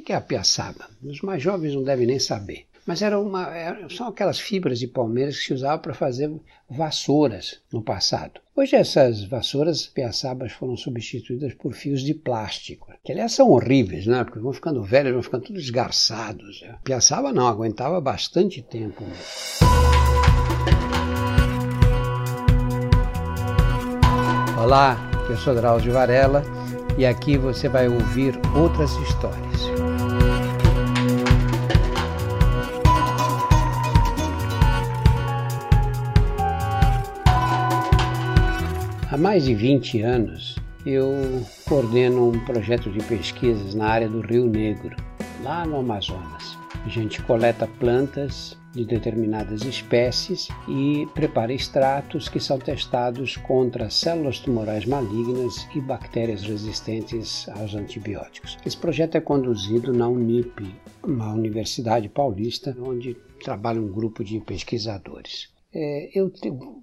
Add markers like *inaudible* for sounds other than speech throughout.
que é a piaçaba? Os mais jovens não devem nem saber. Mas era uma, são aquelas fibras de palmeiras que se usavam para fazer vassouras no passado. Hoje essas vassouras piaçabas foram substituídas por fios de plástico, que aliás são horríveis, né? Porque vão ficando velhos, vão ficando tudo esgarçados. Né? Piaçaba não, aguentava bastante tempo. Olá, eu sou Drauzio Varela e aqui você vai ouvir outras histórias. Há mais de 20 anos eu coordeno um projeto de pesquisas na área do Rio Negro, lá no Amazonas. A gente coleta plantas de determinadas espécies e prepara extratos que são testados contra células tumorais malignas e bactérias resistentes aos antibióticos. Esse projeto é conduzido na Unip, uma universidade paulista, onde trabalha um grupo de pesquisadores. É, eu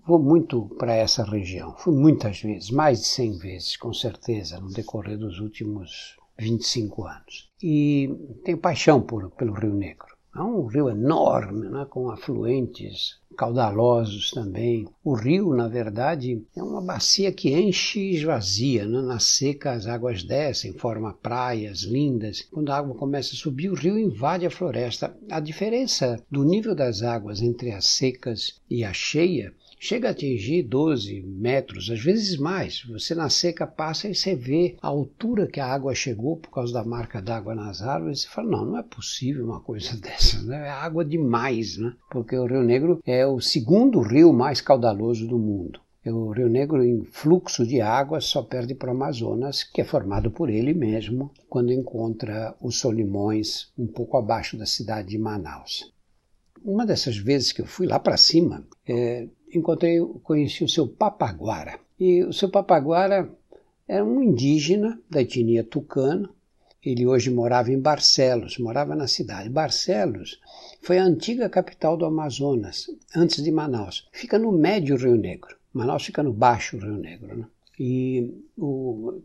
vou muito para essa região, fui muitas vezes, mais de 100 vezes, com certeza, no decorrer dos últimos 25 anos. E tenho paixão por, pelo Rio Negro. É um rio enorme, né, com afluentes caudalosos também. O rio, na verdade, é uma bacia que enche e esvazia. Né? Na seca, as águas descem, formam praias lindas. Quando a água começa a subir, o rio invade a floresta. A diferença do nível das águas entre as secas e a cheia chega a atingir 12 metros, às vezes mais. Você na seca passa e você vê a altura que a água chegou por causa da marca d'água nas árvores. Você fala, não, não é possível uma coisa *laughs* dessa, né? é água demais, né? porque o Rio Negro é o segundo rio mais caudaloso do mundo. O Rio Negro, em fluxo de água, só perde para o Amazonas, que é formado por ele mesmo, quando encontra os Solimões um pouco abaixo da cidade de Manaus. Uma dessas vezes que eu fui lá para cima, é, encontrei, conheci o seu Papaguara. E o seu Papaguara era um indígena da etnia tucana. Ele hoje morava em Barcelos, morava na cidade. Barcelos foi a antiga capital do Amazonas, antes de Manaus. Fica no médio Rio Negro. Manaus fica no baixo Rio Negro. Né? E o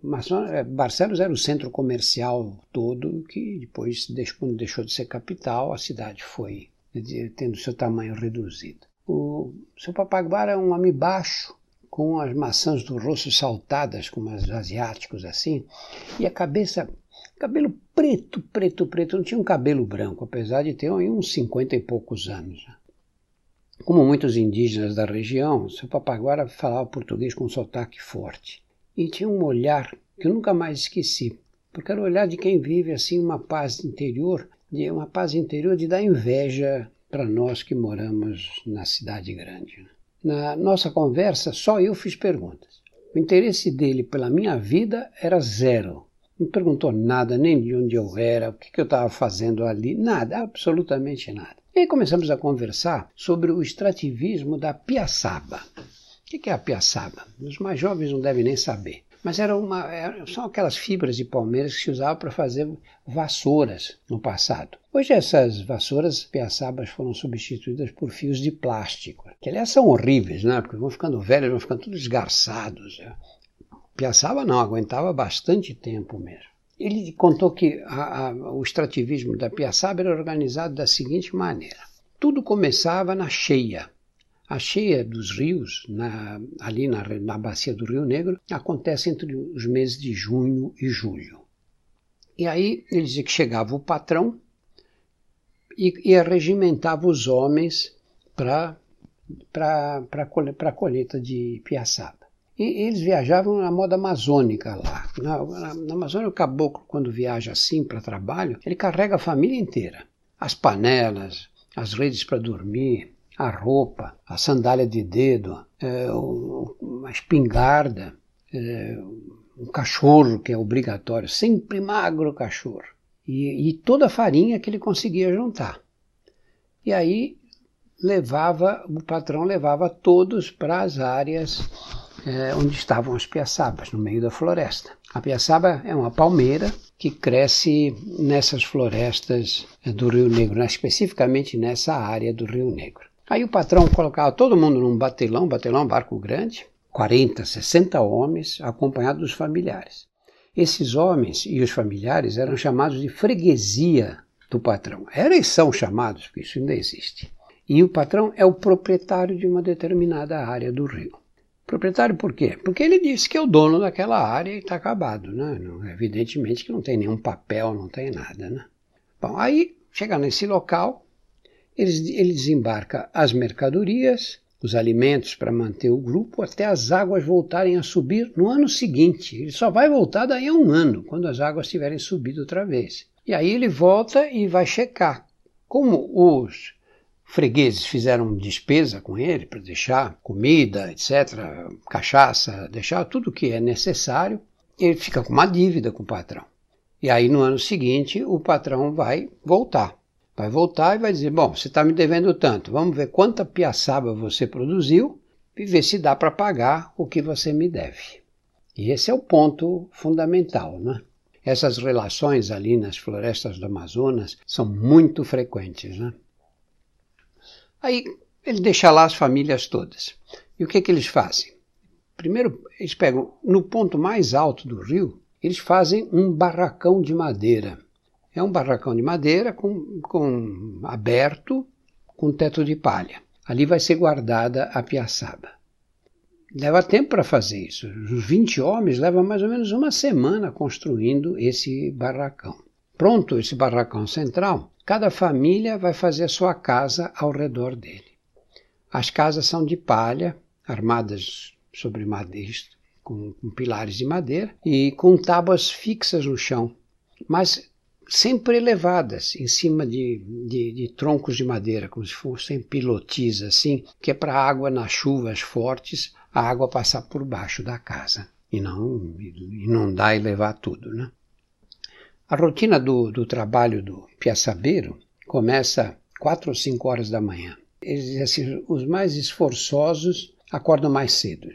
é, Barcelos era o centro comercial todo, que depois, quando deixou de ser capital, a cidade foi tendo seu tamanho reduzido. O seu Papaguara é um homem baixo, com as maçãs do rosto saltadas, como os asiáticos assim, e a cabeça, cabelo preto, preto, preto, não tinha um cabelo branco, apesar de ter uns cinquenta e poucos anos. Como muitos indígenas da região, seu Papaguara falava português com um sotaque forte e tinha um olhar que eu nunca mais esqueci, porque era o olhar de quem vive assim uma paz interior, de uma paz interior de dar inveja para nós que moramos na cidade grande. Na nossa conversa, só eu fiz perguntas. O interesse dele pela minha vida era zero. Não perguntou nada, nem de onde eu era, o que, que eu estava fazendo ali, nada, absolutamente nada. E aí começamos a conversar sobre o extrativismo da piaçaba. O que é a piaçaba? Os mais jovens não devem nem saber mas era uma, são aquelas fibras de palmeiras que se usavam para fazer vassouras no passado. Hoje essas vassouras piaçabas foram substituídas por fios de plástico, que aliás são horríveis, né? porque vão ficando velhos, vão ficando tudo esgarçados. Né? Piaçaba não, aguentava bastante tempo mesmo. Ele contou que a, a, o extrativismo da piaçaba era organizado da seguinte maneira. Tudo começava na cheia, a cheia dos rios, na, ali na, na bacia do Rio Negro, acontece entre os meses de junho e julho. E aí ele dizia que chegava o patrão e, e regimentava os homens para a colheita de piaçaba. E eles viajavam na moda amazônica lá. Na, na, na Amazônia, o caboclo, quando viaja assim para trabalho, ele carrega a família inteira. As panelas, as redes para dormir, a roupa, a sandália de dedo, é, uma espingarda, é, um cachorro que é obrigatório, sempre magro cachorro, e, e toda a farinha que ele conseguia juntar. E aí levava, o patrão levava todos para as áreas é, onde estavam as piaçabas, no meio da floresta. A piaçaba é uma palmeira que cresce nessas florestas do Rio Negro, né, especificamente nessa área do Rio Negro. Aí o patrão colocava todo mundo num batelão, batelão barco grande, 40, 60 homens, acompanhados dos familiares. Esses homens e os familiares eram chamados de freguesia do patrão. Eles são chamados, porque isso ainda existe. E o patrão é o proprietário de uma determinada área do rio. Proprietário por quê? Porque ele disse que é o dono daquela área e está acabado, né? Evidentemente que não tem nenhum papel, não tem nada, né? Bom, aí chega nesse local, ele, ele desembarca as mercadorias, os alimentos para manter o grupo até as águas voltarem a subir no ano seguinte. Ele só vai voltar daí a um ano, quando as águas tiverem subido outra vez. E aí ele volta e vai checar. Como os fregueses fizeram despesa com ele para deixar comida, etc., cachaça, deixar tudo o que é necessário, ele fica com uma dívida com o patrão. E aí no ano seguinte o patrão vai voltar. Vai voltar e vai dizer: Bom, você está me devendo tanto, vamos ver quanta piaçaba você produziu e ver se dá para pagar o que você me deve. E esse é o ponto fundamental, né? Essas relações ali nas florestas do Amazonas são muito frequentes, né? Aí ele deixa lá as famílias todas. E o que, que eles fazem? Primeiro, eles pegam no ponto mais alto do rio, eles fazem um barracão de madeira. É um barracão de madeira com, com aberto, com teto de palha. Ali vai ser guardada a piaçaba. Leva tempo para fazer isso. Os 20 homens levam mais ou menos uma semana construindo esse barracão. Pronto esse barracão central, cada família vai fazer a sua casa ao redor dele. As casas são de palha, armadas sobre madeira, com, com pilares de madeira e com tábuas fixas no chão, mas sempre elevadas em cima de, de, de, troncos de madeira, como se fossem pilotis assim, que é para a água nas chuvas fortes, a água passar por baixo da casa e não inundar e levar tudo, né? A rotina do, do trabalho do piaçabeiro começa quatro ou cinco horas da manhã. Eles, assim, os mais esforçosos acordam mais cedo.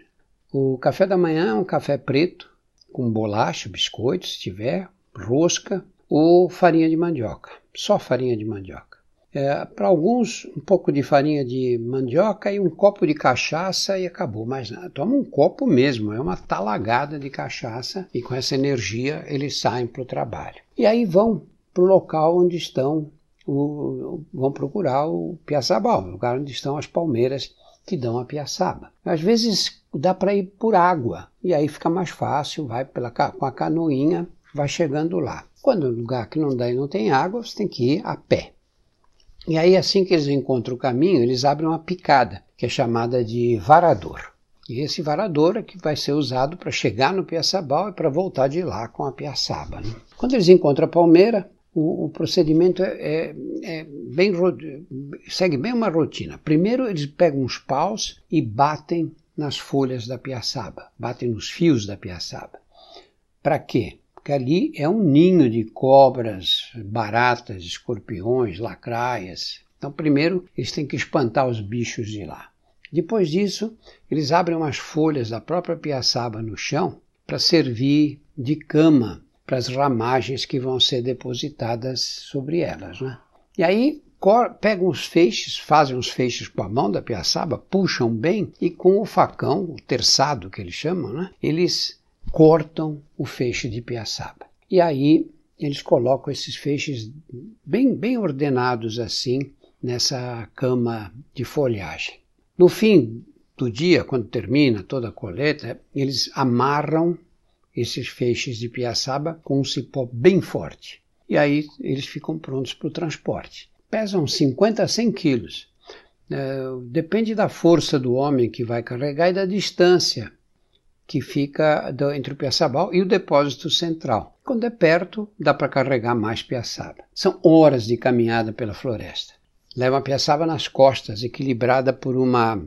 O café da manhã é um café preto, com bolacha, biscoito, se tiver, rosca ou farinha de mandioca. Só farinha de mandioca. É, Para alguns, um pouco de farinha de mandioca e um copo de cachaça e acabou. Mas nada, toma um copo mesmo, é uma talagada de cachaça e com essa energia eles saem para o trabalho. E aí vão para o local onde estão, o, vão procurar o piaçaba, o lugar onde estão as palmeiras que dão a piaçaba. Às vezes dá para ir por água e aí fica mais fácil, vai pela, com a canoinha, vai chegando lá. Quando o lugar que não dá e não tem água, você tem que ir a pé. E aí, assim que eles encontram o caminho, eles abrem uma picada, que é chamada de varador. E esse varador é que vai ser usado para chegar no Piaçabal e para voltar de lá com a Piaçaba. Né? Quando eles encontram a palmeira, o, o procedimento é, é, é, bem segue bem uma rotina. Primeiro eles pegam uns paus e batem nas folhas da piaçaba, batem nos fios da piaçaba. Para quê? Porque ali é um ninho de cobras, baratas, escorpiões, lacraias. Então, primeiro, eles têm que espantar os bichos de lá. Depois disso, eles abrem umas folhas da própria piaçaba no chão para servir de cama para as ramagens que vão ser depositadas sobre elas. Né? E aí pegam os feixes, fazem os feixes com a mão da piaçaba, puxam bem e com o facão, o terçado que eles chamam, né? eles cortam o feixe de piaçaba. E aí eles colocam esses feixes bem, bem ordenados assim nessa cama de folhagem. No fim do dia, quando termina toda a coleta, eles amarram esses feixes de piaçaba com um cipó bem forte. E aí eles ficam prontos para o transporte. Pesam 50 a 100 quilos. É, depende da força do homem que vai carregar e da distância que fica do, entre o Piaçabal e o depósito central. Quando é perto, dá para carregar mais piaçaba. São horas de caminhada pela floresta. Leva a piaçaba nas costas, equilibrada por uma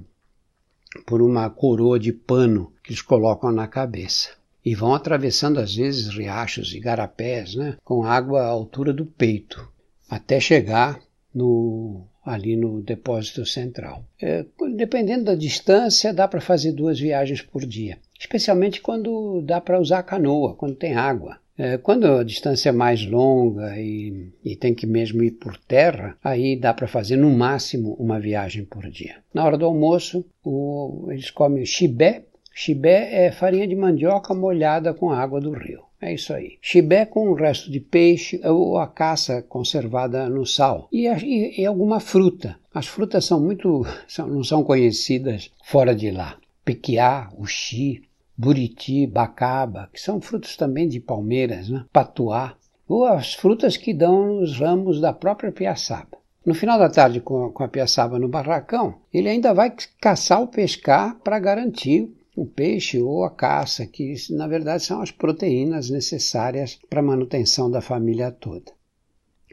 por uma coroa de pano que eles colocam na cabeça. E vão atravessando às vezes riachos e garapés, né, com água à altura do peito, até chegar no ali no depósito central. É, dependendo da distância, dá para fazer duas viagens por dia especialmente quando dá para usar a canoa, quando tem água. É, quando a distância é mais longa e, e, tem que mesmo ir por terra, aí dá para fazer no máximo uma viagem por dia. Na hora do almoço, o, eles comem chibé. Chibé é farinha de mandioca molhada com água do rio. É isso aí. Chibé com o resto de peixe ou a caça conservada no sal. E, e, e alguma fruta. As frutas são muito. *laughs* São, não são conhecidas fora de lá. Pequiá, uxi, buriti, bacaba, que são frutos também de palmeiras, né? patuá, ou as frutas que dão nos ramos da própria piaçaba. No final da tarde, com a piaçaba no barracão, ele ainda vai caçar ou pescar para garantir o peixe ou a caça, que na verdade são as proteínas necessárias para a manutenção da família toda.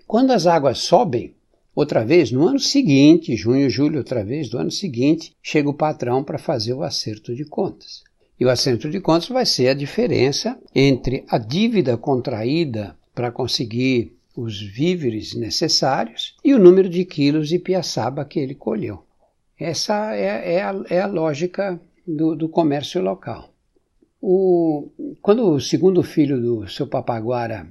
Quando as águas sobem, outra vez, no ano seguinte, junho, julho, outra vez, do ano seguinte, chega o patrão para fazer o acerto de contas. E o acerto de contas vai ser a diferença entre a dívida contraída para conseguir os víveres necessários e o número de quilos de piaçaba que ele colheu. Essa é, é, a, é a lógica do, do comércio local. O, quando o segundo filho do seu papaguara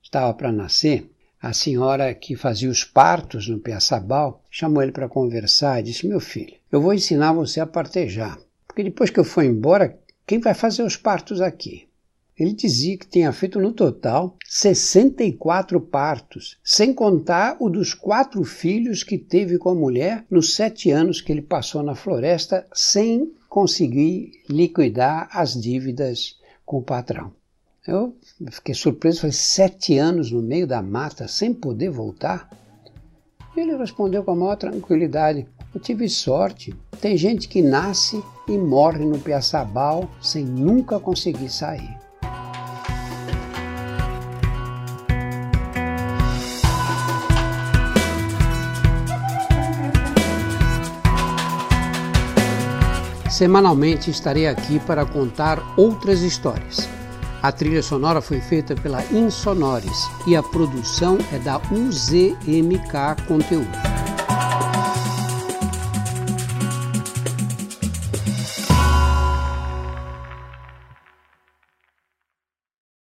estava para nascer, a senhora que fazia os partos no Piaçabal chamou ele para conversar e disse: Meu filho, eu vou ensinar você a partejar, porque depois que eu for embora, quem vai fazer os partos aqui? Ele dizia que tinha feito no total 64 partos, sem contar o dos quatro filhos que teve com a mulher nos sete anos que ele passou na floresta sem conseguir liquidar as dívidas com o patrão. Eu fiquei surpreso, foi sete anos no meio da mata sem poder voltar. Ele respondeu com a maior tranquilidade: Eu tive sorte. Tem gente que nasce e morre no Piaçabal sem nunca conseguir sair. Semanalmente estarei aqui para contar outras histórias. A trilha sonora foi feita pela Insonores e a produção é da UZMK Conteúdo.